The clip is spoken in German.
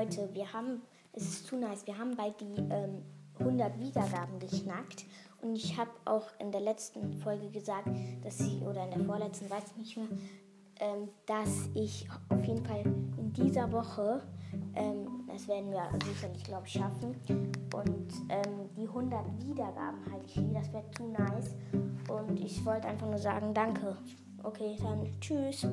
Leute, wir haben, es ist zu nice, wir haben bald die ähm, 100 Wiedergaben geknackt. Und ich habe auch in der letzten Folge gesagt, dass ich, oder in der vorletzten, weiß ich nicht mehr, ähm, dass ich auf jeden Fall in dieser Woche, ähm, das werden wir sicherlich, glaube ich, schaffen, und ähm, die 100 Wiedergaben halte ich hier, das wäre zu nice. Und ich wollte einfach nur sagen, danke. Okay, dann tschüss.